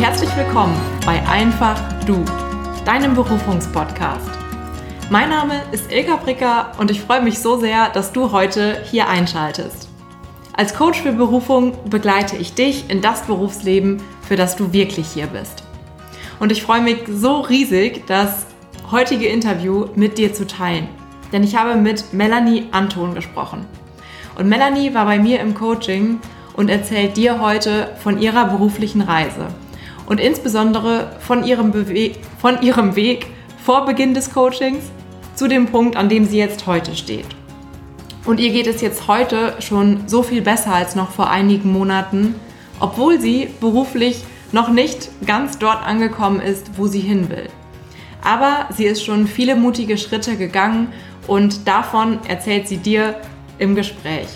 herzlich willkommen bei Einfach Du, deinem Berufungspodcast. Mein Name ist Ilka Bricker und ich freue mich so sehr, dass du heute hier einschaltest. Als Coach für Berufung begleite ich dich in das Berufsleben, für das du wirklich hier bist. Und ich freue mich so riesig, das heutige Interview mit dir zu teilen. Denn ich habe mit Melanie Anton gesprochen. Und Melanie war bei mir im Coaching und erzählt dir heute von ihrer beruflichen Reise und insbesondere von ihrem, Bewe von ihrem Weg vor Beginn des Coachings zu dem Punkt, an dem sie jetzt heute steht. Und ihr geht es jetzt heute schon so viel besser als noch vor einigen Monaten, obwohl sie beruflich noch nicht ganz dort angekommen ist, wo sie hin will. Aber sie ist schon viele mutige Schritte gegangen und davon erzählt sie dir im Gespräch.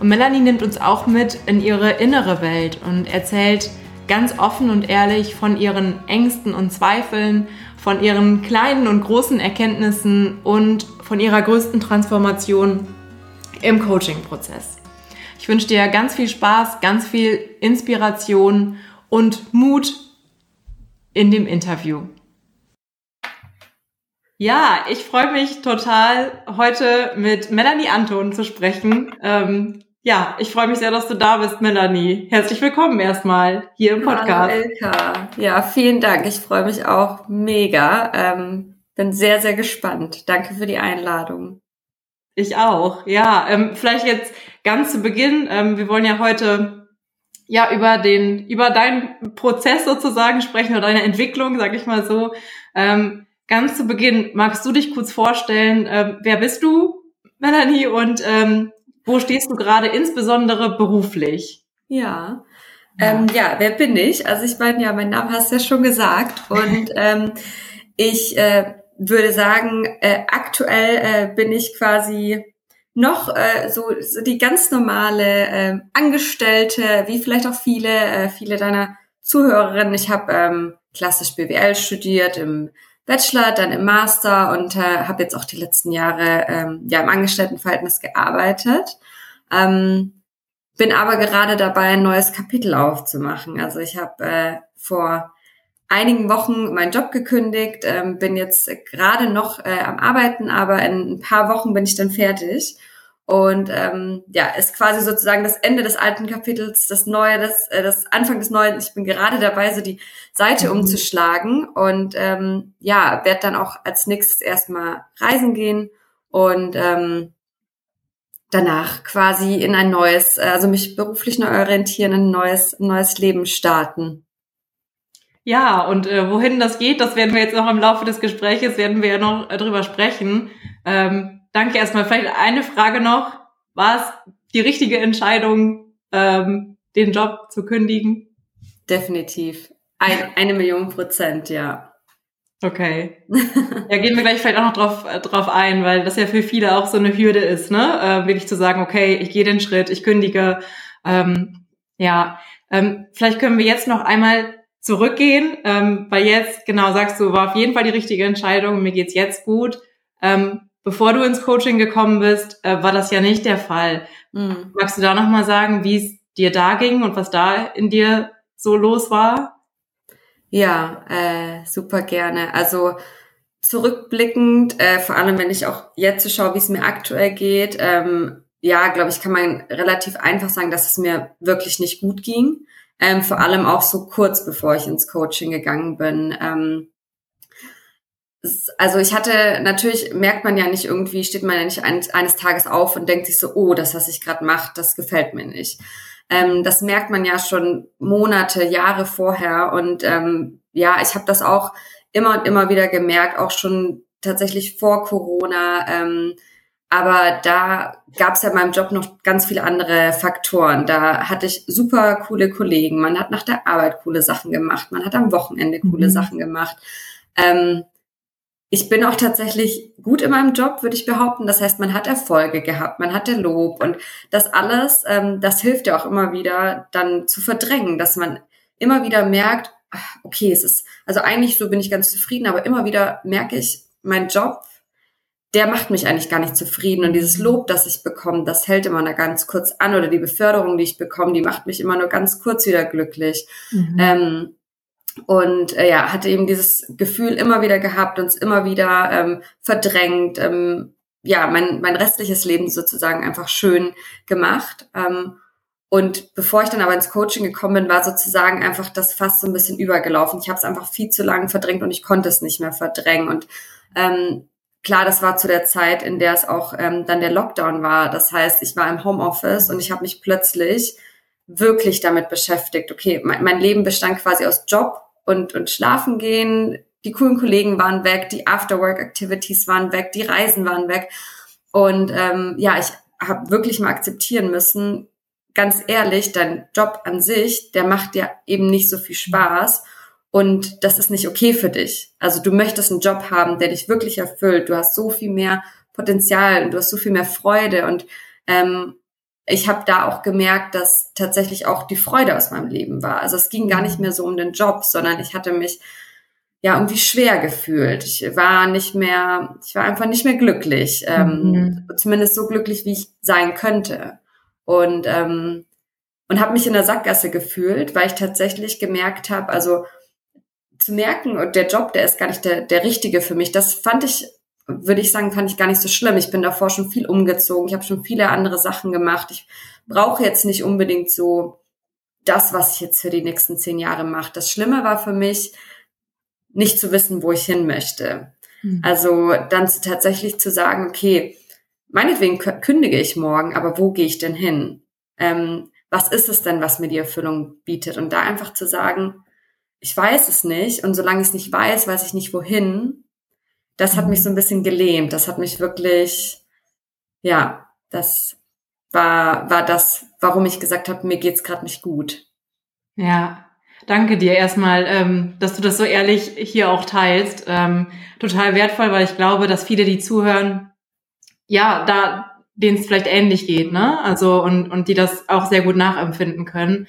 Und Melanie nimmt uns auch mit in ihre innere Welt und erzählt ganz offen und ehrlich von ihren Ängsten und Zweifeln, von ihren kleinen und großen Erkenntnissen und von ihrer größten Transformation im Coaching-Prozess. Ich wünsche dir ganz viel Spaß, ganz viel Inspiration und Mut in dem Interview. Ja, ich freue mich total, heute mit Melanie Anton zu sprechen. Ähm, ja, ich freue mich sehr, dass du da bist, Melanie. Herzlich willkommen erstmal hier im Podcast. Hallo Elka. Ja, vielen Dank. Ich freue mich auch mega. Ähm, bin sehr, sehr gespannt. Danke für die Einladung. Ich auch. Ja, ähm, vielleicht jetzt ganz zu Beginn. Ähm, wir wollen ja heute ja über den über deinen Prozess sozusagen sprechen oder deine Entwicklung, sag ich mal so. Ähm, ganz zu Beginn magst du dich kurz vorstellen. Ähm, wer bist du, Melanie, und ähm, wo stehst du gerade insbesondere beruflich? Ja. Ähm, ja, wer bin ich? Also ich meine, ja, mein Name hast du ja schon gesagt. Und ähm, ich äh, würde sagen, äh, aktuell äh, bin ich quasi noch äh, so, so die ganz normale äh, Angestellte, wie vielleicht auch viele, äh, viele deiner Zuhörerinnen. Ich habe ähm, klassisch BWL studiert im Bachelor, dann im Master und äh, habe jetzt auch die letzten Jahre ähm, ja im Angestelltenverhältnis gearbeitet. Ähm, bin aber gerade dabei, ein neues Kapitel aufzumachen. Also ich habe äh, vor einigen Wochen meinen Job gekündigt, ähm, bin jetzt gerade noch äh, am Arbeiten, aber in ein paar Wochen bin ich dann fertig. Und ähm, ja, ist quasi sozusagen das Ende des alten Kapitels, das Neue, das, äh, das Anfang des Neuen. Ich bin gerade dabei, so die Seite mhm. umzuschlagen und ähm, ja, werde dann auch als nächstes erstmal reisen gehen und ähm, danach quasi in ein neues, also mich beruflich neu orientieren, ein neues, neues Leben starten. Ja, und äh, wohin das geht, das werden wir jetzt noch im Laufe des Gespräches, werden wir ja noch äh, drüber sprechen. Ähm, danke erstmal. Vielleicht eine Frage noch. War es die richtige Entscheidung, ähm, den Job zu kündigen? Definitiv. Ein, eine Million Prozent, ja. Okay. Ja, gehen wir gleich vielleicht auch noch drauf, äh, drauf ein, weil das ja für viele auch so eine Hürde ist, ne? Äh, wirklich zu sagen, okay, ich gehe den Schritt, ich kündige. Ähm, ja, ähm, vielleicht können wir jetzt noch einmal zurückgehen, ähm, weil jetzt, genau, sagst du, war auf jeden Fall die richtige Entscheidung, mir geht's jetzt gut. Ähm, bevor du ins Coaching gekommen bist, äh, war das ja nicht der Fall. Mhm. Magst du da nochmal sagen, wie es dir da ging und was da in dir so los war? Ja, äh, super gerne. Also zurückblickend, äh, vor allem wenn ich auch jetzt schaue, wie es mir aktuell geht, ähm, ja, glaube ich, kann man relativ einfach sagen, dass es mir wirklich nicht gut ging. Ähm, vor allem auch so kurz bevor ich ins Coaching gegangen bin. Ähm, also ich hatte, natürlich merkt man ja nicht irgendwie, steht man ja nicht eines, eines Tages auf und denkt sich so, oh, das, was ich gerade mache, das gefällt mir nicht. Ähm, das merkt man ja schon Monate, Jahre vorher. Und ähm, ja, ich habe das auch immer und immer wieder gemerkt, auch schon tatsächlich vor Corona. Ähm, aber da gab es ja in meinem Job noch ganz viele andere Faktoren. Da hatte ich super coole Kollegen. Man hat nach der Arbeit coole Sachen gemacht. Man hat am Wochenende coole mhm. Sachen gemacht. Ähm, ich bin auch tatsächlich gut in meinem Job, würde ich behaupten. Das heißt, man hat Erfolge gehabt, man hatte Lob und das alles, ähm, das hilft ja auch immer wieder dann zu verdrängen, dass man immer wieder merkt, okay, es ist, also eigentlich so bin ich ganz zufrieden, aber immer wieder merke ich, mein Job, der macht mich eigentlich gar nicht zufrieden und dieses Lob, das ich bekomme, das hält immer nur ganz kurz an oder die Beförderung, die ich bekomme, die macht mich immer nur ganz kurz wieder glücklich. Mhm. Ähm, und äh, ja, hatte eben dieses Gefühl immer wieder gehabt, uns immer wieder ähm, verdrängt, ähm, ja, mein, mein restliches Leben sozusagen einfach schön gemacht. Ähm, und bevor ich dann aber ins Coaching gekommen bin, war sozusagen einfach das fast so ein bisschen übergelaufen. Ich habe es einfach viel zu lange verdrängt und ich konnte es nicht mehr verdrängen. Und ähm, klar, das war zu der Zeit, in der es auch ähm, dann der Lockdown war. Das heißt, ich war im Homeoffice und ich habe mich plötzlich wirklich damit beschäftigt. Okay, mein, mein Leben bestand quasi aus Job und, und Schlafen gehen. Die coolen Kollegen waren weg, die Afterwork-Activities waren weg, die Reisen waren weg. Und ähm, ja, ich habe wirklich mal akzeptieren müssen, ganz ehrlich, dein Job an sich, der macht dir eben nicht so viel Spaß und das ist nicht okay für dich. Also du möchtest einen Job haben, der dich wirklich erfüllt. Du hast so viel mehr Potenzial und du hast so viel mehr Freude und ähm, ich habe da auch gemerkt, dass tatsächlich auch die Freude aus meinem Leben war. Also es ging gar nicht mehr so um den Job, sondern ich hatte mich ja irgendwie schwer gefühlt. Ich war nicht mehr, ich war einfach nicht mehr glücklich, ähm, mhm. zumindest so glücklich, wie ich sein könnte und ähm, und habe mich in der Sackgasse gefühlt, weil ich tatsächlich gemerkt habe, also zu merken, und der Job, der ist gar nicht der, der richtige für mich. Das fand ich, würde ich sagen, fand ich gar nicht so schlimm. Ich bin davor schon viel umgezogen. Ich habe schon viele andere Sachen gemacht. Ich brauche jetzt nicht unbedingt so das, was ich jetzt für die nächsten zehn Jahre mache. Das Schlimme war für mich, nicht zu wissen, wo ich hin möchte. Mhm. Also dann tatsächlich zu sagen, okay, meinetwegen kündige ich morgen, aber wo gehe ich denn hin? Ähm, was ist es denn, was mir die Erfüllung bietet? Und da einfach zu sagen, ich weiß es nicht und solange ich es nicht weiß, weiß ich nicht wohin. Das hat mich so ein bisschen gelähmt. Das hat mich wirklich, ja, das war, war das, warum ich gesagt habe, mir geht's gerade nicht gut. Ja, danke dir erstmal, ähm, dass du das so ehrlich hier auch teilst. Ähm, total wertvoll, weil ich glaube, dass viele, die zuhören, ja, da denen es vielleicht ähnlich geht, ne? Also und und die das auch sehr gut nachempfinden können.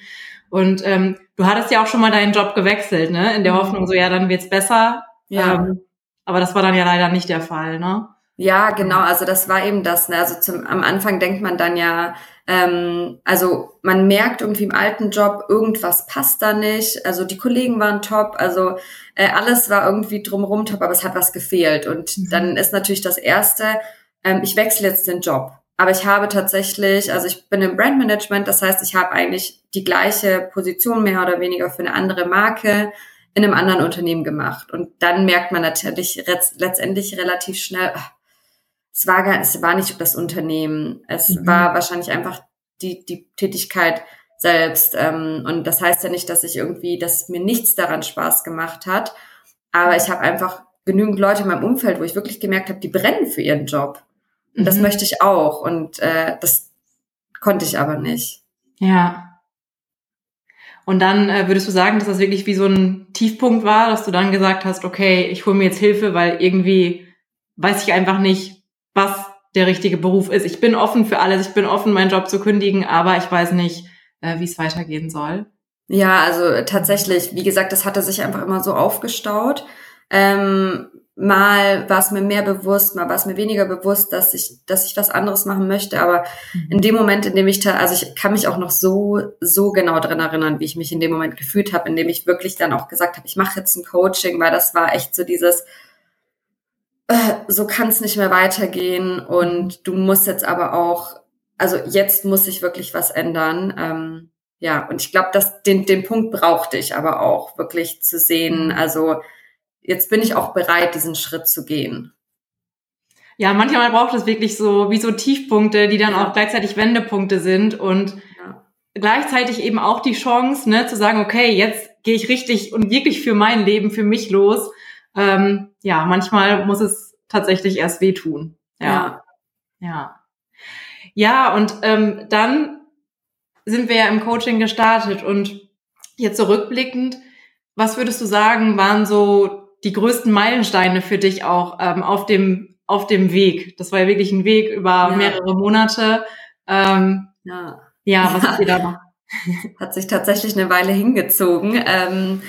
Und ähm, du hattest ja auch schon mal deinen Job gewechselt, ne? In der mhm. Hoffnung, so ja, dann wird's besser. Ja. Ähm, aber das war dann ja leider nicht der Fall, ne? Ja, genau. Also das war eben das. Ne? Also zum, am Anfang denkt man dann ja, ähm, also man merkt irgendwie im alten Job, irgendwas passt da nicht. Also die Kollegen waren top, also äh, alles war irgendwie drumherum top, aber es hat was gefehlt. Und mhm. dann ist natürlich das Erste, ähm, ich wechsle jetzt den Job. Aber ich habe tatsächlich, also ich bin im Brandmanagement, das heißt, ich habe eigentlich die gleiche Position mehr oder weniger für eine andere Marke in einem anderen Unternehmen gemacht. Und dann merkt man natürlich letztendlich relativ schnell, ach, es war gar, es war nicht das Unternehmen, es mhm. war wahrscheinlich einfach die die Tätigkeit selbst. Ähm, und das heißt ja nicht, dass ich irgendwie, dass mir nichts daran Spaß gemacht hat, aber ich habe einfach genügend Leute in meinem Umfeld, wo ich wirklich gemerkt habe, die brennen für ihren Job. Und das mhm. möchte ich auch. Und äh, das konnte ich aber nicht. Ja. Und dann äh, würdest du sagen, dass das wirklich wie so ein Tiefpunkt war, dass du dann gesagt hast, okay, ich hole mir jetzt Hilfe, weil irgendwie weiß ich einfach nicht, was der richtige Beruf ist. Ich bin offen für alles, ich bin offen, meinen Job zu kündigen, aber ich weiß nicht, äh, wie es weitergehen soll. Ja, also tatsächlich, wie gesagt, das hatte sich einfach immer so aufgestaut. Ähm, mal war es mir mehr bewusst, mal war es mir weniger bewusst, dass ich, dass ich was anderes machen möchte. Aber mhm. in dem Moment, in dem ich, da, also ich kann mich auch noch so, so genau dran erinnern, wie ich mich in dem Moment gefühlt habe, in dem ich wirklich dann auch gesagt habe, ich mache jetzt ein Coaching, weil das war echt so dieses, äh, so kann es nicht mehr weitergehen und du musst jetzt aber auch, also jetzt muss sich wirklich was ändern. Ähm, ja, und ich glaube, dass den, den Punkt brauchte ich aber auch, wirklich zu sehen, mhm. also jetzt bin ich auch bereit, diesen Schritt zu gehen. Ja, manchmal braucht es wirklich so wie so Tiefpunkte, die dann ja. auch gleichzeitig Wendepunkte sind und ja. gleichzeitig eben auch die Chance, ne, zu sagen, okay, jetzt gehe ich richtig und wirklich für mein Leben, für mich los. Ähm, ja, manchmal muss es tatsächlich erst wehtun. Ja. Ja. Ja, ja und ähm, dann sind wir ja im Coaching gestartet und jetzt zurückblickend, was würdest du sagen, waren so die größten Meilensteine für dich auch ähm, auf dem auf dem Weg? Das war ja wirklich ein Weg über ja. mehrere Monate. Ähm, ja. ja, was ja. ist dir da noch? Hat sich tatsächlich eine Weile hingezogen. Ähm,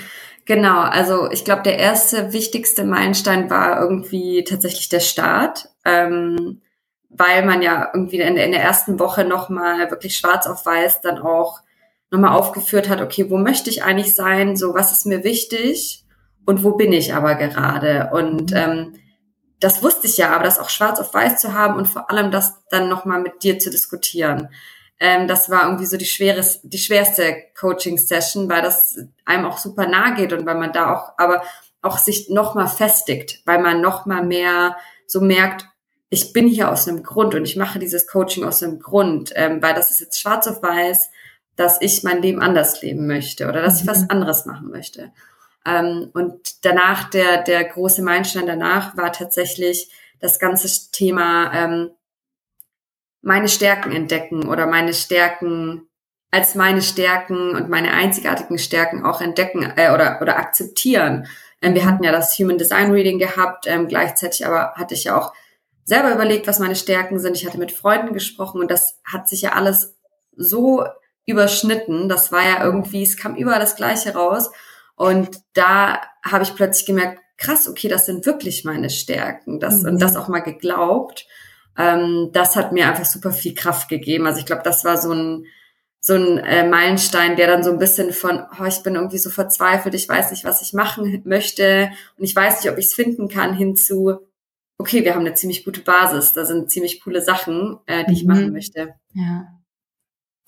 genau, also ich glaube, der erste wichtigste Meilenstein war irgendwie tatsächlich der Start. Ähm, weil man ja irgendwie in der, in der ersten Woche nochmal wirklich schwarz auf weiß dann auch nochmal aufgeführt hat, okay, wo möchte ich eigentlich sein, so was ist mir wichtig und wo bin ich aber gerade? Und mhm. ähm, das wusste ich ja, aber das auch schwarz auf weiß zu haben und vor allem das dann nochmal mit dir zu diskutieren. Ähm, das war irgendwie so die, schweres, die schwerste Coaching-Session, weil das einem auch super nahe geht und weil man da auch, aber auch sich nochmal festigt, weil man nochmal mehr so merkt, ich bin hier aus einem Grund und ich mache dieses Coaching aus einem Grund, ähm, weil das ist jetzt schwarz auf weiß, dass ich mein Leben anders leben möchte oder dass ich was mhm. anderes machen möchte. Ähm, und danach, der, der große Meilenstein danach war tatsächlich das ganze Thema ähm, meine Stärken entdecken oder meine Stärken als meine Stärken und meine einzigartigen Stärken auch entdecken äh, oder, oder akzeptieren. Ähm, wir hatten ja das Human Design Reading gehabt, ähm, gleichzeitig aber hatte ich ja auch selber überlegt, was meine Stärken sind. Ich hatte mit Freunden gesprochen und das hat sich ja alles so überschnitten. Das war ja irgendwie, es kam überall das Gleiche raus. Und da habe ich plötzlich gemerkt, krass, okay, das sind wirklich meine Stärken. Das, mhm. Und das auch mal geglaubt. Ähm, das hat mir einfach super viel Kraft gegeben. Also ich glaube, das war so ein, so ein äh, Meilenstein, der dann so ein bisschen von, oh, ich bin irgendwie so verzweifelt, ich weiß nicht, was ich machen möchte und ich weiß nicht, ob ich es finden kann, hinzu, okay, wir haben eine ziemlich gute Basis, da sind ziemlich coole Sachen, äh, die mhm. ich machen möchte. Ja.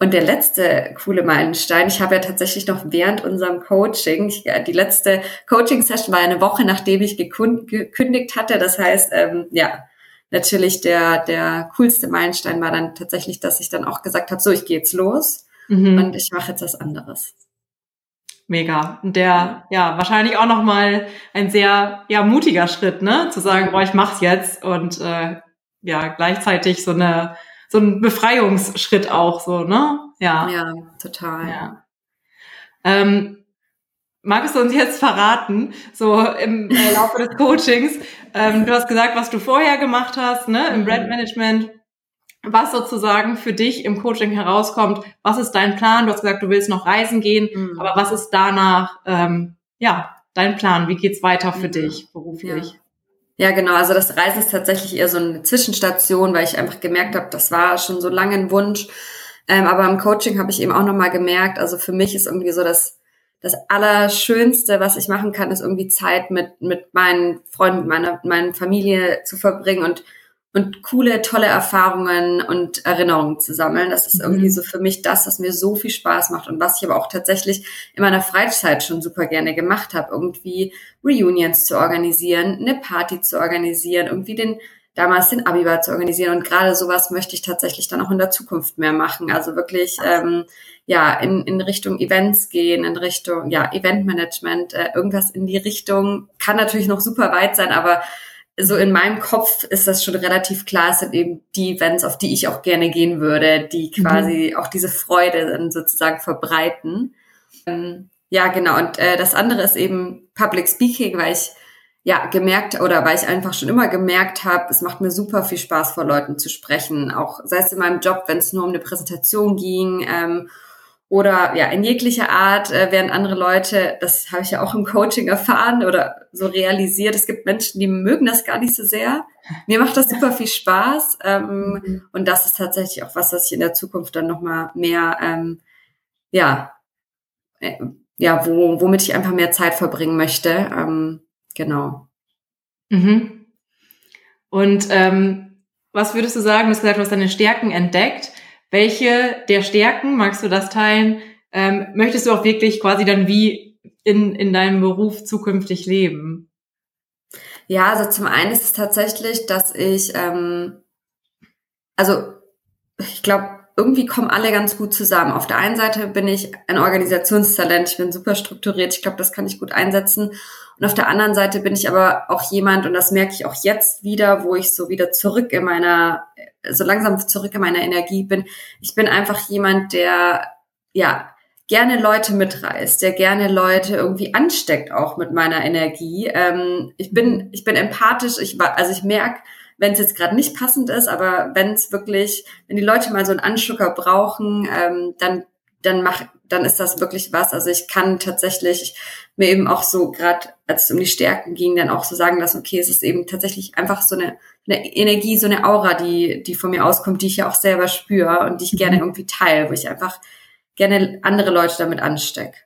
Und der letzte coole Meilenstein, ich habe ja tatsächlich noch während unserem Coaching, ich, die letzte Coaching-Session war eine Woche, nachdem ich gekündigt hatte. Das heißt, ähm, ja, natürlich der, der coolste Meilenstein war dann tatsächlich, dass ich dann auch gesagt habe, so, ich gehe jetzt los mhm. und ich mache jetzt was anderes. Mega. Und der, ja, wahrscheinlich auch nochmal ein sehr, ja, mutiger Schritt, ne? Zu sagen, boah, ich mach's jetzt und äh, ja, gleichzeitig so eine so ein Befreiungsschritt auch so, ne? Ja. Ja, total. Ja. Ähm, magst du uns jetzt verraten, so im äh, Laufe des Coachings, ähm, du hast gesagt, was du vorher gemacht hast, ne, im mhm. Brandmanagement, was sozusagen für dich im Coaching herauskommt, was ist dein Plan? Du hast gesagt, du willst noch reisen gehen, mhm. aber was ist danach, ähm, ja, dein Plan? Wie geht's weiter für mhm. dich beruflich? Ja. Ja, genau. Also das Reisen ist tatsächlich eher so eine Zwischenstation, weil ich einfach gemerkt habe, das war schon so lange ein Wunsch. Ähm, aber im Coaching habe ich eben auch nochmal gemerkt, also für mich ist irgendwie so das, das Allerschönste, was ich machen kann, ist irgendwie Zeit mit, mit meinen Freunden, meiner, meiner Familie zu verbringen und und coole, tolle Erfahrungen und Erinnerungen zu sammeln. Das ist irgendwie mhm. so für mich das, was mir so viel Spaß macht und was ich aber auch tatsächlich in meiner Freizeit schon super gerne gemacht habe. Irgendwie Reunions zu organisieren, eine Party zu organisieren, irgendwie den damals den Abibar zu organisieren und gerade sowas möchte ich tatsächlich dann auch in der Zukunft mehr machen. Also wirklich ähm, ja in, in Richtung Events gehen, in Richtung ja Eventmanagement, äh, irgendwas in die Richtung kann natürlich noch super weit sein, aber so in meinem Kopf ist das schon relativ klar, es sind eben die Events, auf die ich auch gerne gehen würde, die mhm. quasi mhm. auch diese Freude dann sozusagen verbreiten. Ähm, ja, genau. Und äh, das andere ist eben Public Speaking, weil ich ja gemerkt oder weil ich einfach schon immer gemerkt habe, es macht mir super viel Spaß, vor Leuten zu sprechen. Auch sei es in meinem Job, wenn es nur um eine Präsentation ging ähm, oder ja in jeglicher Art, äh, während andere Leute, das habe ich ja auch im Coaching erfahren oder so realisiert, es gibt Menschen, die mögen das gar nicht so sehr. Mir macht das super viel Spaß ähm, mhm. und das ist tatsächlich auch was, was ich in der Zukunft dann nochmal mehr, ähm, ja, äh, ja, wo, womit ich einfach mehr Zeit verbringen möchte. Ähm, genau. Mhm. Und ähm, was würdest du sagen? Du hast gesagt, du hast deine Stärken entdeckt. Welche der Stärken, magst du das teilen, ähm, möchtest du auch wirklich quasi dann wie in, in deinem Beruf zukünftig leben? Ja, also zum einen ist es tatsächlich, dass ich, ähm, also ich glaube, irgendwie kommen alle ganz gut zusammen. Auf der einen Seite bin ich ein Organisationstalent, ich bin super strukturiert, ich glaube, das kann ich gut einsetzen. Und auf der anderen Seite bin ich aber auch jemand, und das merke ich auch jetzt wieder, wo ich so wieder zurück in meiner so langsam zurück in meiner Energie bin. Ich bin einfach jemand, der ja gerne Leute mitreißt, der gerne Leute irgendwie ansteckt auch mit meiner Energie. Ähm, ich bin ich bin empathisch. Ich also ich merke, wenn es jetzt gerade nicht passend ist, aber wenn es wirklich, wenn die Leute mal so einen Anschucker brauchen, ähm, dann dann mach, dann ist das wirklich was. Also ich kann tatsächlich mir eben auch so gerade, als es um die Stärken ging, dann auch so sagen lassen, okay, es ist eben tatsächlich einfach so eine, eine Energie, so eine Aura, die, die von mir auskommt, die ich ja auch selber spüre und die ich gerne mhm. irgendwie teile, wo ich einfach gerne andere Leute damit anstecke.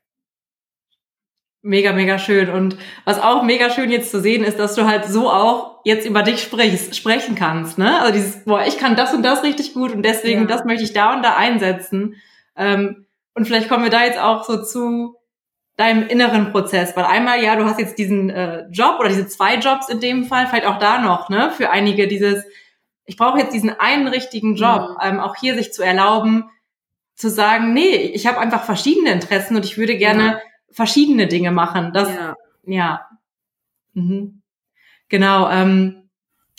Mega, mega schön. Und was auch mega schön jetzt zu sehen ist, dass du halt so auch jetzt über dich sprichst, sprechen kannst. Ne? Also dieses, boah, ich kann das und das richtig gut und deswegen, ja. das möchte ich da und da einsetzen. Ähm, und vielleicht kommen wir da jetzt auch so zu deinem inneren Prozess. Weil einmal, ja, du hast jetzt diesen äh, Job oder diese zwei Jobs in dem Fall, vielleicht auch da noch, ne? Für einige dieses, ich brauche jetzt diesen einen richtigen Job, mhm. ähm, auch hier sich zu erlauben, zu sagen, nee, ich habe einfach verschiedene Interessen und ich würde gerne ja verschiedene Dinge machen. Das, ja. ja. Mhm. Genau. Ähm,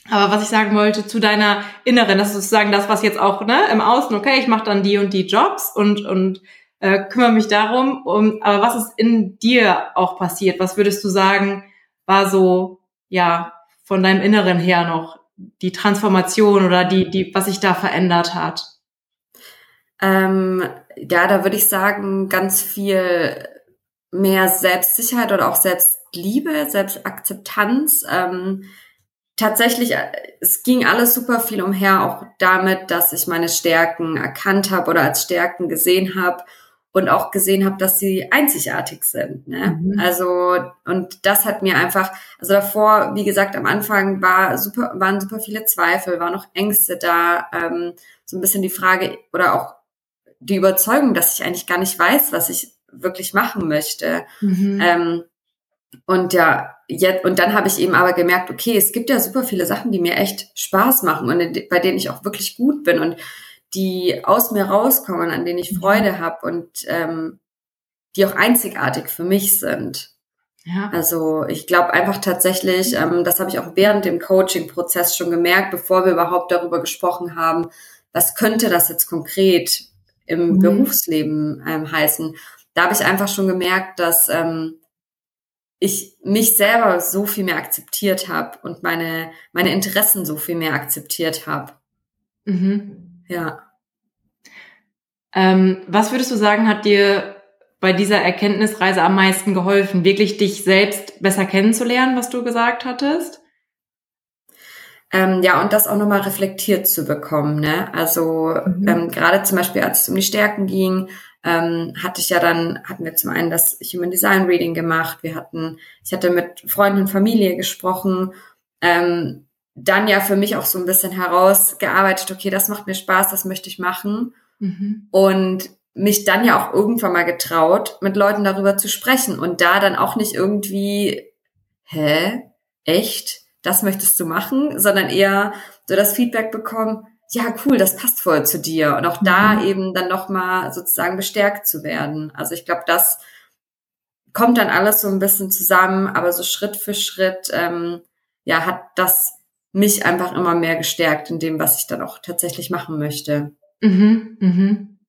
aber was ich sagen wollte zu deiner Inneren, das ist sozusagen das, was jetzt auch ne, im Außen, okay, ich mache dann die und die Jobs und, und äh, kümmere mich darum. Um, aber was ist in dir auch passiert? Was würdest du sagen, war so, ja, von deinem Inneren her noch die Transformation oder die, die, was sich da verändert hat? Ähm, ja, da würde ich sagen, ganz viel mehr Selbstsicherheit oder auch Selbstliebe, Selbstakzeptanz. Ähm, tatsächlich, äh, es ging alles super viel umher, auch damit, dass ich meine Stärken erkannt habe oder als Stärken gesehen habe und auch gesehen habe, dass sie einzigartig sind. Ne? Mhm. Also und das hat mir einfach, also davor, wie gesagt, am Anfang war super, waren super viele Zweifel, waren noch Ängste da, ähm, so ein bisschen die Frage oder auch die Überzeugung, dass ich eigentlich gar nicht weiß, was ich wirklich machen möchte. Mhm. Ähm, und ja, jetzt, und dann habe ich eben aber gemerkt, okay, es gibt ja super viele Sachen, die mir echt Spaß machen und bei denen ich auch wirklich gut bin und die aus mir rauskommen, an denen ich mhm. Freude habe und ähm, die auch einzigartig für mich sind. Ja. Also ich glaube einfach tatsächlich, ähm, das habe ich auch während dem Coaching-Prozess schon gemerkt, bevor wir überhaupt darüber gesprochen haben, was könnte das jetzt konkret im mhm. Berufsleben ähm, heißen da habe ich einfach schon gemerkt, dass ähm, ich mich selber so viel mehr akzeptiert habe und meine, meine Interessen so viel mehr akzeptiert habe. Mhm. Ja. Ähm, was würdest du sagen, hat dir bei dieser Erkenntnisreise am meisten geholfen, wirklich dich selbst besser kennenzulernen, was du gesagt hattest? Ähm, ja, und das auch nochmal reflektiert zu bekommen. Ne? Also mhm. ähm, gerade zum Beispiel, als es um die Stärken ging, ähm, hatte ich ja dann, hatten wir zum einen das Human Design Reading gemacht, wir hatten, ich hatte mit Freunden und Familie gesprochen, ähm, dann ja für mich auch so ein bisschen herausgearbeitet, okay, das macht mir Spaß, das möchte ich machen. Mhm. Und mich dann ja auch irgendwann mal getraut, mit Leuten darüber zu sprechen und da dann auch nicht irgendwie, hä, echt, das möchtest du machen, sondern eher so das Feedback bekommen, ja, cool, das passt voll zu dir. Und auch da mhm. eben dann nochmal sozusagen bestärkt zu werden. Also ich glaube, das kommt dann alles so ein bisschen zusammen, aber so Schritt für Schritt, ähm, ja, hat das mich einfach immer mehr gestärkt in dem, was ich dann auch tatsächlich machen möchte. Mhm, mhm.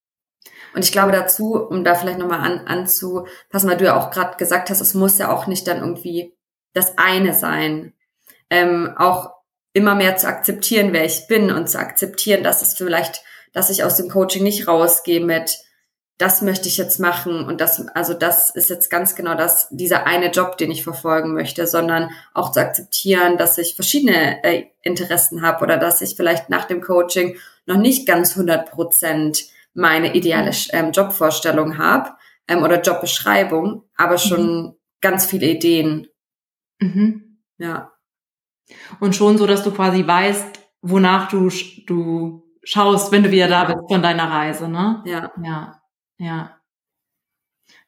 Und ich glaube dazu, um da vielleicht nochmal an, anzupassen, weil du ja auch gerade gesagt hast, es muss ja auch nicht dann irgendwie das eine sein. Ähm, auch immer mehr zu akzeptieren, wer ich bin und zu akzeptieren, dass es vielleicht, dass ich aus dem Coaching nicht rausgehe mit, das möchte ich jetzt machen und das, also das ist jetzt ganz genau das, dieser eine Job, den ich verfolgen möchte, sondern auch zu akzeptieren, dass ich verschiedene äh, Interessen habe oder dass ich vielleicht nach dem Coaching noch nicht ganz 100 Prozent meine ideale ähm, Jobvorstellung habe ähm, oder Jobbeschreibung, aber schon mhm. ganz viele Ideen. Mhm. Ja. Und schon so, dass du quasi weißt, wonach du, du schaust, wenn du wieder da bist von deiner Reise, ne? Ja. Ja. Ja.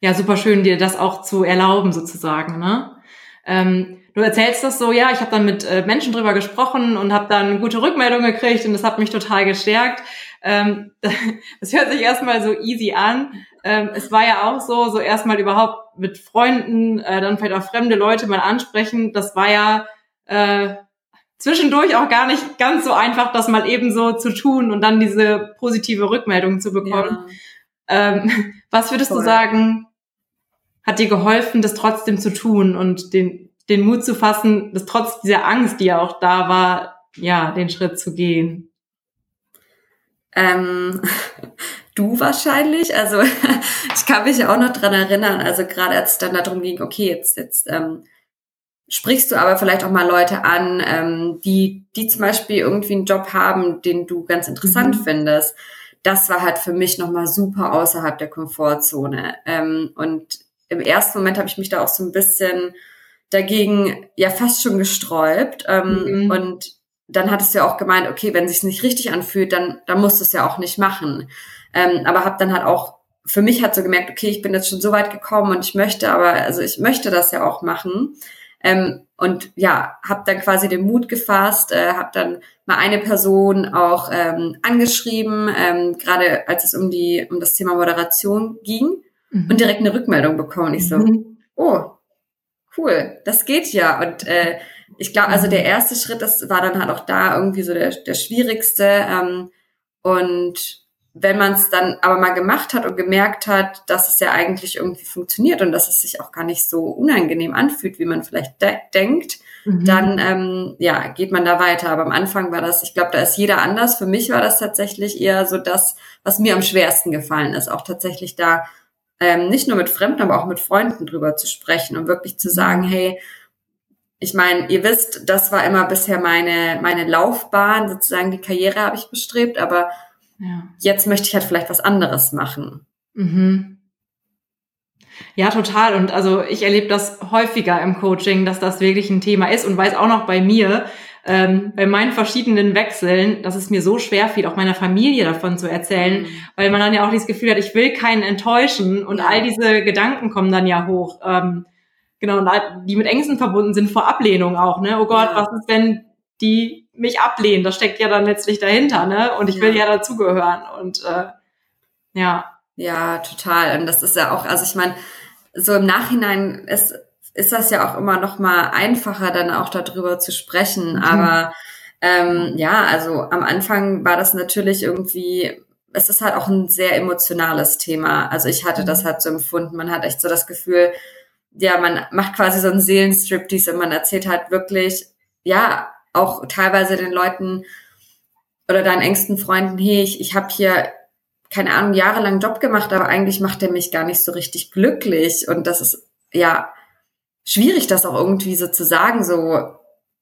Ja, super schön, dir das auch zu erlauben, sozusagen, ne? Ähm, du erzählst das so, ja, ich habe dann mit äh, Menschen drüber gesprochen und habe dann gute Rückmeldungen gekriegt und das hat mich total gestärkt. Ähm, das hört sich erstmal so easy an. Ähm, es war ja auch so, so erstmal überhaupt mit Freunden, äh, dann vielleicht auch fremde Leute mal ansprechen. Das war ja äh, zwischendurch auch gar nicht ganz so einfach, das mal eben so zu tun und dann diese positive Rückmeldung zu bekommen. Ja. Ähm, was würdest Voll. du sagen, hat dir geholfen, das trotzdem zu tun und den, den Mut zu fassen, dass trotz dieser Angst, die ja auch da war, ja, den Schritt zu gehen? Ähm, du wahrscheinlich. Also ich kann mich auch noch dran erinnern, also gerade als es dann darum ging, okay, jetzt, jetzt ähm, sprichst du aber vielleicht auch mal Leute an, ähm, die, die zum Beispiel irgendwie einen Job haben, den du ganz interessant mhm. findest. das war halt für mich nochmal super außerhalb der Komfortzone. Ähm, und im ersten Moment habe ich mich da auch so ein bisschen dagegen ja fast schon gesträubt. Ähm, mhm. Und dann hattest du ja auch gemeint, okay, wenn sich's nicht richtig anfühlt, dann, dann musst du es ja auch nicht machen. Ähm, aber habe dann halt auch für mich hat so gemerkt, okay, ich bin jetzt schon so weit gekommen und ich möchte, aber also ich möchte das ja auch machen. Ähm, und ja, habe dann quasi den Mut gefasst, äh, habe dann mal eine Person auch ähm, angeschrieben, ähm, gerade als es um die um das Thema Moderation ging mhm. und direkt eine Rückmeldung bekommen. Ich so, mhm. oh, cool, das geht ja. Und äh, ich glaube, also der erste Schritt, das war dann halt auch da irgendwie so der, der schwierigste. Ähm, und wenn man es dann aber mal gemacht hat und gemerkt hat, dass es ja eigentlich irgendwie funktioniert und dass es sich auch gar nicht so unangenehm anfühlt, wie man vielleicht de denkt, mhm. dann ähm, ja geht man da weiter. Aber am Anfang war das, ich glaube, da ist jeder anders. Für mich war das tatsächlich eher so das, was mir am schwersten gefallen ist, auch tatsächlich da ähm, nicht nur mit Fremden, aber auch mit Freunden drüber zu sprechen und wirklich zu sagen, hey, ich meine, ihr wisst, das war immer bisher meine meine Laufbahn, sozusagen die Karriere habe ich bestrebt, aber ja. Jetzt möchte ich halt vielleicht was anderes machen. Mhm. Ja, total. Und also ich erlebe das häufiger im Coaching, dass das wirklich ein Thema ist und weiß auch noch bei mir, ähm, bei meinen verschiedenen Wechseln, dass es mir so schwer fiel, auch meiner Familie davon zu erzählen, mhm. weil man dann ja auch dieses Gefühl hat, ich will keinen enttäuschen und all diese Gedanken kommen dann ja hoch. Ähm, genau, die mit Ängsten verbunden sind vor Ablehnung auch, ne? Oh Gott, ja. was ist, wenn die mich ablehnen. Das steckt ja dann letztlich dahinter, ne? Und ich will ja, dazugehören. Und äh, ja. Ja, total. Und das ist ja auch, also ich meine, so im Nachhinein ist, ist das ja auch immer noch mal einfacher, dann auch darüber zu sprechen. Mhm. Aber ähm, ja, also am Anfang war das natürlich irgendwie, es ist halt auch ein sehr emotionales Thema. Also ich hatte mhm. das halt so empfunden. Man hat echt so das Gefühl, ja, man macht quasi so einen Seelenstriptease und man erzählt halt wirklich, ja, auch teilweise den Leuten oder deinen engsten Freunden, hey, ich, ich habe hier, keine Ahnung, jahrelang Job gemacht, aber eigentlich macht er mich gar nicht so richtig glücklich. Und das ist ja schwierig, das auch irgendwie so zu sagen. So,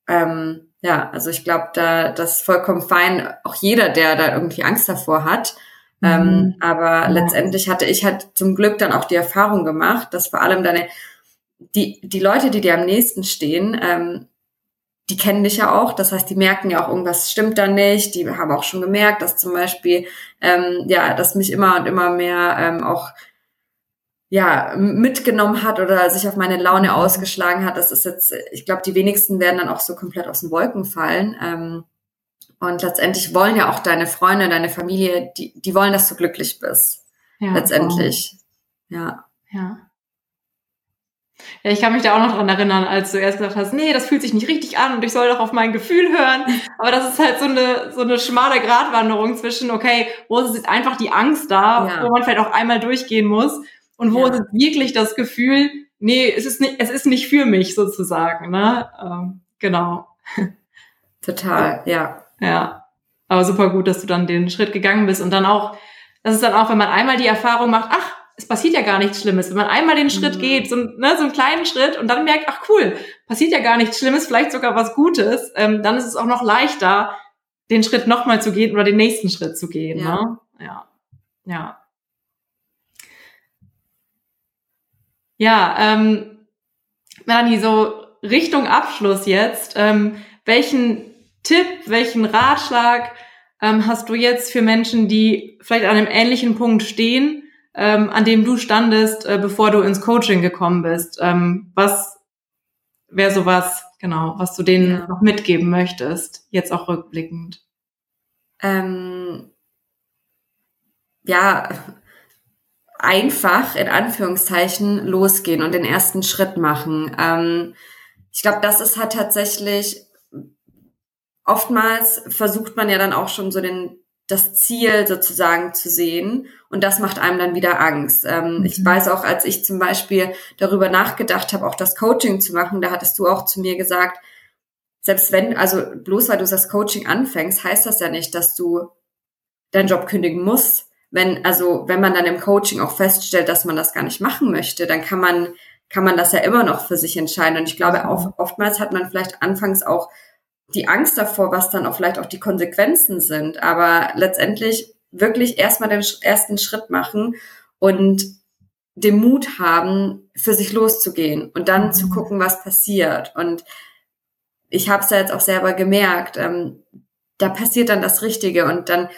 ähm, ja, also ich glaube, da das ist vollkommen fein, auch jeder, der da irgendwie Angst davor hat. Mhm. Ähm, aber ja. letztendlich hatte ich halt zum Glück dann auch die Erfahrung gemacht, dass vor allem deine die, die Leute, die dir am nächsten stehen, ähm, die kennen dich ja auch, das heißt, die merken ja auch, irgendwas stimmt da nicht. Die haben auch schon gemerkt, dass zum Beispiel, ähm, ja, dass mich immer und immer mehr ähm, auch ja mitgenommen hat oder sich auf meine Laune ausgeschlagen hat. Das ist jetzt, ich glaube, die wenigsten werden dann auch so komplett aus den Wolken fallen. Ähm, und letztendlich wollen ja auch deine Freunde, deine Familie, die, die wollen, dass du glücklich bist. Ja, letztendlich. Wow. Ja. Ja. Ja, ich kann mich da auch noch dran erinnern, als du erst gesagt hast, nee, das fühlt sich nicht richtig an und ich soll doch auf mein Gefühl hören. Aber das ist halt so eine, so eine schmale Gratwanderung zwischen, okay, wo ist jetzt einfach die Angst da, ja. wo man vielleicht auch einmal durchgehen muss und wo ja. ist wirklich das Gefühl, nee, es ist nicht, es ist nicht für mich sozusagen, ne? Ähm, genau. Total, ja. Ja. Aber super gut, dass du dann den Schritt gegangen bist und dann auch, das ist dann auch, wenn man einmal die Erfahrung macht, ach, es passiert ja gar nichts Schlimmes. Wenn man einmal den Schritt mhm. geht, so, ne, so einen kleinen Schritt und dann merkt, ach cool, passiert ja gar nichts Schlimmes, vielleicht sogar was Gutes, ähm, dann ist es auch noch leichter, den Schritt nochmal zu gehen oder den nächsten Schritt zu gehen. Ja. Ne? Ja. Ja. Ja, ähm, Melanie, so Richtung Abschluss jetzt, ähm, welchen Tipp, welchen Ratschlag ähm, hast du jetzt für Menschen, die vielleicht an einem ähnlichen Punkt stehen, ähm, an dem du standest, äh, bevor du ins Coaching gekommen bist. Ähm, was wäre sowas, genau, was du denen ja. noch mitgeben möchtest, jetzt auch rückblickend? Ähm, ja, einfach in Anführungszeichen losgehen und den ersten Schritt machen. Ähm, ich glaube, das ist halt tatsächlich oftmals versucht man ja dann auch schon so den das Ziel sozusagen zu sehen. Und das macht einem dann wieder Angst. Ähm, mhm. Ich weiß auch, als ich zum Beispiel darüber nachgedacht habe, auch das Coaching zu machen, da hattest du auch zu mir gesagt, selbst wenn, also bloß weil du das Coaching anfängst, heißt das ja nicht, dass du deinen Job kündigen musst. Wenn, also, wenn man dann im Coaching auch feststellt, dass man das gar nicht machen möchte, dann kann man, kann man das ja immer noch für sich entscheiden. Und ich glaube, auch, oftmals hat man vielleicht anfangs auch die Angst davor, was dann auch vielleicht auch die Konsequenzen sind. Aber letztendlich wirklich erstmal den ersten Schritt machen und den Mut haben, für sich loszugehen und dann zu gucken, was passiert. Und ich habe es ja jetzt auch selber gemerkt, ähm, da passiert dann das Richtige und dann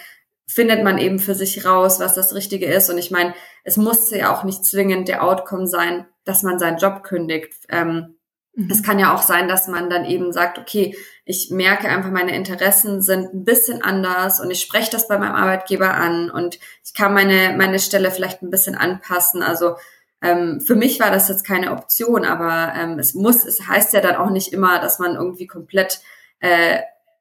findet man eben für sich raus, was das Richtige ist. Und ich meine, es musste ja auch nicht zwingend der Outcome sein, dass man seinen Job kündigt. Ähm. Es kann ja auch sein, dass man dann eben sagt, okay, ich merke einfach, meine Interessen sind ein bisschen anders und ich spreche das bei meinem Arbeitgeber an und ich kann meine, meine Stelle vielleicht ein bisschen anpassen. Also ähm, für mich war das jetzt keine Option, aber ähm, es muss, es heißt ja dann auch nicht immer, dass man irgendwie komplett äh,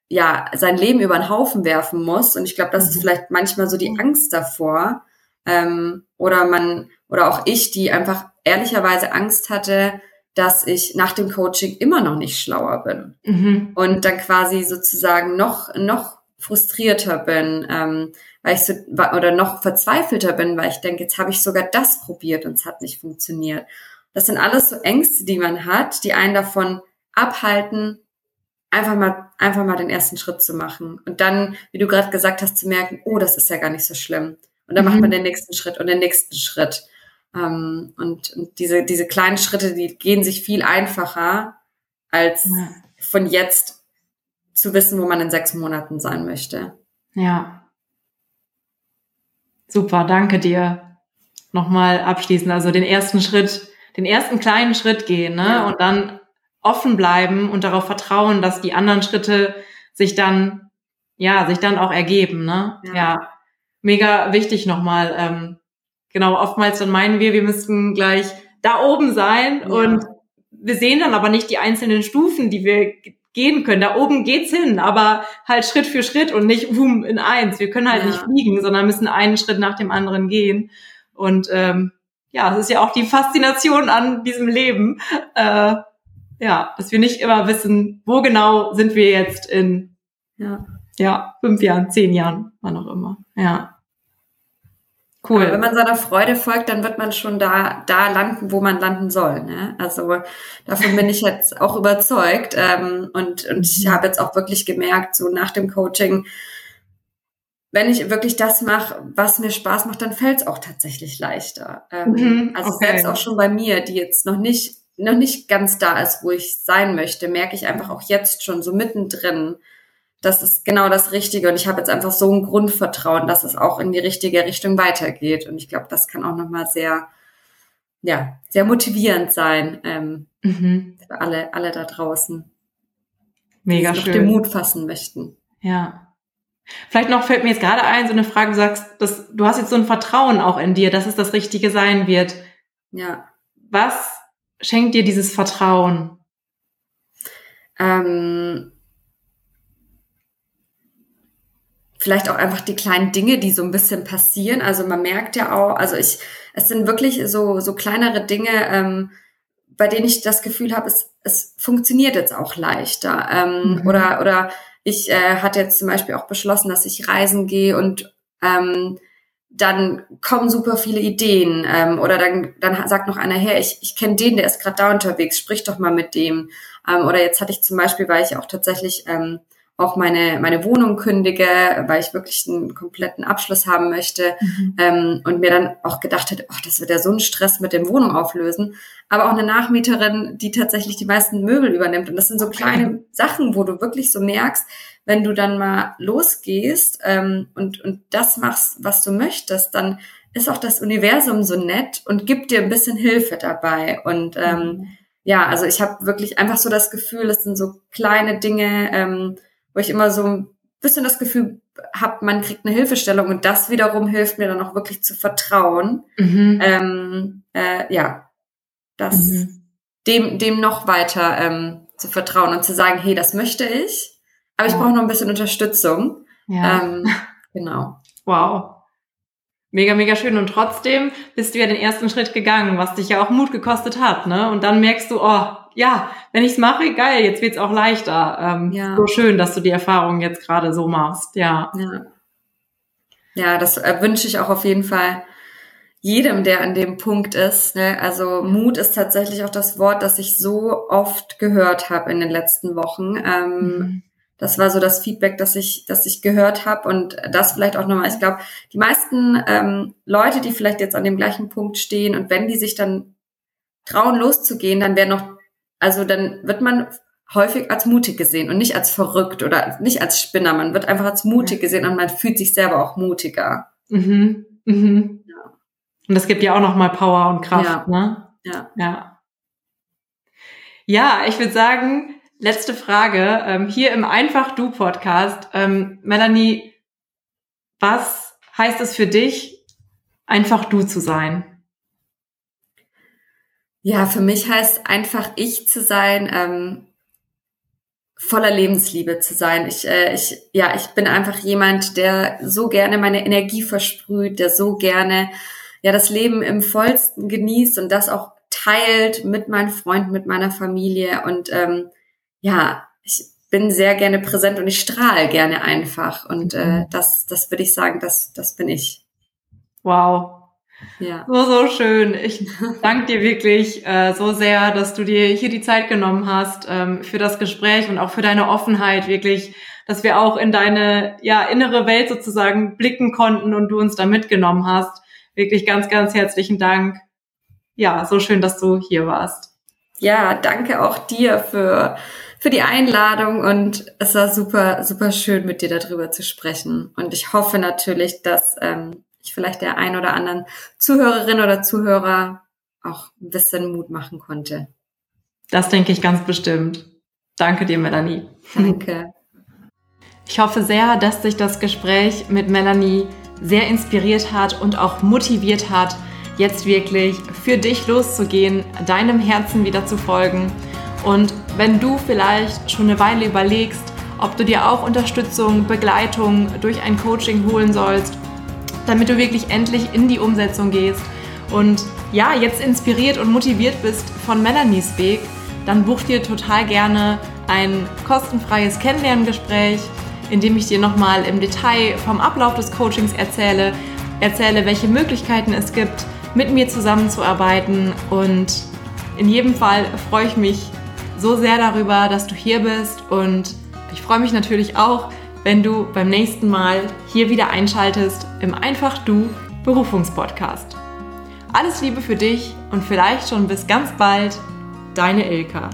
ja sein Leben über den Haufen werfen muss. Und ich glaube, das ist mhm. vielleicht manchmal so die Angst davor. Ähm, oder man, oder auch ich, die einfach ehrlicherweise Angst hatte, dass ich nach dem Coaching immer noch nicht schlauer bin mhm. und dann quasi sozusagen noch noch frustrierter bin, ähm, weil ich so oder noch verzweifelter bin, weil ich denke, jetzt habe ich sogar das probiert und es hat nicht funktioniert. Das sind alles so Ängste, die man hat, die einen davon abhalten, einfach mal, einfach mal den ersten Schritt zu machen. Und dann, wie du gerade gesagt hast, zu merken, oh, das ist ja gar nicht so schlimm. Und dann mhm. macht man den nächsten Schritt und den nächsten Schritt. Ähm, und, und diese, diese kleinen Schritte, die gehen sich viel einfacher, als ja. von jetzt zu wissen, wo man in sechs Monaten sein möchte. Ja. Super, danke dir. Nochmal abschließend, also den ersten Schritt, den ersten kleinen Schritt gehen, ne? Ja. Und dann offen bleiben und darauf vertrauen, dass die anderen Schritte sich dann, ja, sich dann auch ergeben, ne? Ja. ja. Mega wichtig nochmal. Ähm, genau, oftmals dann meinen wir, wir müssten gleich da oben sein ja. und wir sehen dann aber nicht die einzelnen Stufen, die wir gehen können. Da oben geht's hin, aber halt Schritt für Schritt und nicht boom in eins. Wir können halt ja. nicht fliegen, sondern müssen einen Schritt nach dem anderen gehen. Und ähm, ja, es ist ja auch die Faszination an diesem Leben, äh, ja, dass wir nicht immer wissen, wo genau sind wir jetzt in ja, ja fünf Jahren, zehn Jahren, wann auch immer. Ja. Cool. Aber wenn man seiner Freude folgt, dann wird man schon da, da landen, wo man landen soll. Ne? Also davon bin ich jetzt auch überzeugt. Ähm, und, und ich habe jetzt auch wirklich gemerkt, so nach dem Coaching, wenn ich wirklich das mache, was mir Spaß macht, dann fällt es auch tatsächlich leichter. Ähm, mhm, also okay. selbst auch schon bei mir, die jetzt noch nicht noch nicht ganz da ist, wo ich sein möchte, merke ich einfach auch jetzt schon so mittendrin, das ist genau das Richtige. Und ich habe jetzt einfach so ein Grundvertrauen, dass es auch in die richtige Richtung weitergeht. Und ich glaube, das kann auch nochmal sehr, ja, sehr motivierend sein ähm, mhm. für alle, alle da draußen. Mega die schön. den Mut fassen möchten. Ja. Vielleicht noch fällt mir jetzt gerade ein, so eine Frage, du sagst, dass, du hast jetzt so ein Vertrauen auch in dir, dass es das Richtige sein wird. Ja. Was schenkt dir dieses Vertrauen? Ähm, vielleicht auch einfach die kleinen Dinge, die so ein bisschen passieren. Also man merkt ja auch, also ich, es sind wirklich so, so kleinere Dinge, ähm, bei denen ich das Gefühl habe, es, es funktioniert jetzt auch leichter. Ähm, mhm. Oder, oder ich äh, hatte jetzt zum Beispiel auch beschlossen, dass ich reisen gehe und ähm, dann kommen super viele Ideen ähm, oder dann, dann sagt noch einer, her, ich, ich kenne den, der ist gerade da unterwegs, sprich doch mal mit dem. Ähm, oder jetzt hatte ich zum Beispiel, weil ich auch tatsächlich ähm, auch meine, meine Wohnung kündige, weil ich wirklich einen kompletten Abschluss haben möchte mhm. ähm, und mir dann auch gedacht hätte, ach, das wird ja so ein Stress mit dem Wohnung auflösen. Aber auch eine Nachmieterin, die tatsächlich die meisten Möbel übernimmt. Und das sind so kleine Sachen, wo du wirklich so merkst, wenn du dann mal losgehst ähm, und, und das machst, was du möchtest, dann ist auch das Universum so nett und gibt dir ein bisschen Hilfe dabei. Und ähm, mhm. ja, also ich habe wirklich einfach so das Gefühl, es sind so kleine Dinge, ähm, wo ich immer so ein bisschen das Gefühl habe, man kriegt eine Hilfestellung und das wiederum hilft mir dann auch wirklich zu vertrauen. Mhm. Ähm, äh, ja, das mhm. dem dem noch weiter ähm, zu vertrauen und zu sagen, hey, das möchte ich, aber ich ja. brauche noch ein bisschen Unterstützung. Ja. Ähm, genau. Wow. Mega, mega schön. Und trotzdem bist du ja den ersten Schritt gegangen, was dich ja auch Mut gekostet hat, ne? Und dann merkst du, oh, ja, wenn ich's mache, geil, jetzt wird's auch leichter. Ähm, ja. So schön, dass du die Erfahrung jetzt gerade so machst, ja. Ja, ja das äh, wünsche ich auch auf jeden Fall jedem, der an dem Punkt ist. Ne? Also Mut ist tatsächlich auch das Wort, das ich so oft gehört habe in den letzten Wochen. Ähm, mhm Das war so das Feedback, das ich, das ich gehört habe und das vielleicht auch nochmal. Ich glaube, die meisten ähm, Leute, die vielleicht jetzt an dem gleichen Punkt stehen und wenn die sich dann trauen loszugehen, dann wäre noch, also dann wird man häufig als mutig gesehen und nicht als verrückt oder nicht als Spinner. Man wird einfach als mutig gesehen und man fühlt sich selber auch mutiger. Mhm. Mhm. Ja. Und das gibt ja auch nochmal Power und Kraft, ja. ne? Ja. Ja. Ja, ich würde sagen, letzte Frage. Ähm, hier im Einfach Du Podcast. Ähm, Melanie, was heißt es für dich, einfach du zu sein? Ja, für mich heißt einfach ich zu sein, ähm, voller Lebensliebe zu sein. Ich, äh, ich, ja, ich bin einfach jemand, der so gerne meine Energie versprüht, der so gerne ja das Leben im vollsten genießt und das auch teilt mit meinen Freunden, mit meiner Familie und ähm, ja, ich bin sehr gerne präsent und ich strahle gerne einfach. Und äh, das, das würde ich sagen, das, das bin ich. Wow. Ja. So, so schön. Ich danke dir wirklich äh, so sehr, dass du dir hier die Zeit genommen hast ähm, für das Gespräch und auch für deine Offenheit, wirklich, dass wir auch in deine ja, innere Welt sozusagen blicken konnten und du uns da mitgenommen hast. Wirklich ganz, ganz herzlichen Dank. Ja, so schön, dass du hier warst. Ja, danke auch dir für für die Einladung und es war super, super schön, mit dir darüber zu sprechen. Und ich hoffe natürlich, dass ähm, ich vielleicht der ein oder anderen Zuhörerin oder Zuhörer auch ein bisschen Mut machen konnte. Das denke ich ganz bestimmt. Danke dir, Melanie. Danke. Ich hoffe sehr, dass sich das Gespräch mit Melanie sehr inspiriert hat und auch motiviert hat, jetzt wirklich für dich loszugehen, deinem Herzen wieder zu folgen und wenn du vielleicht schon eine Weile überlegst, ob du dir auch Unterstützung, Begleitung durch ein Coaching holen sollst, damit du wirklich endlich in die Umsetzung gehst. Und ja, jetzt inspiriert und motiviert bist von Melanies Weg, dann buch dir total gerne ein kostenfreies Kennenlerngespräch, in dem ich dir nochmal im Detail vom Ablauf des Coachings erzähle, erzähle, welche Möglichkeiten es gibt, mit mir zusammenzuarbeiten. Und in jedem Fall freue ich mich so sehr darüber, dass du hier bist. Und ich freue mich natürlich auch, wenn du beim nächsten Mal hier wieder einschaltest im Einfach Du Berufungspodcast. Alles Liebe für dich und vielleicht schon bis ganz bald, deine Ilka.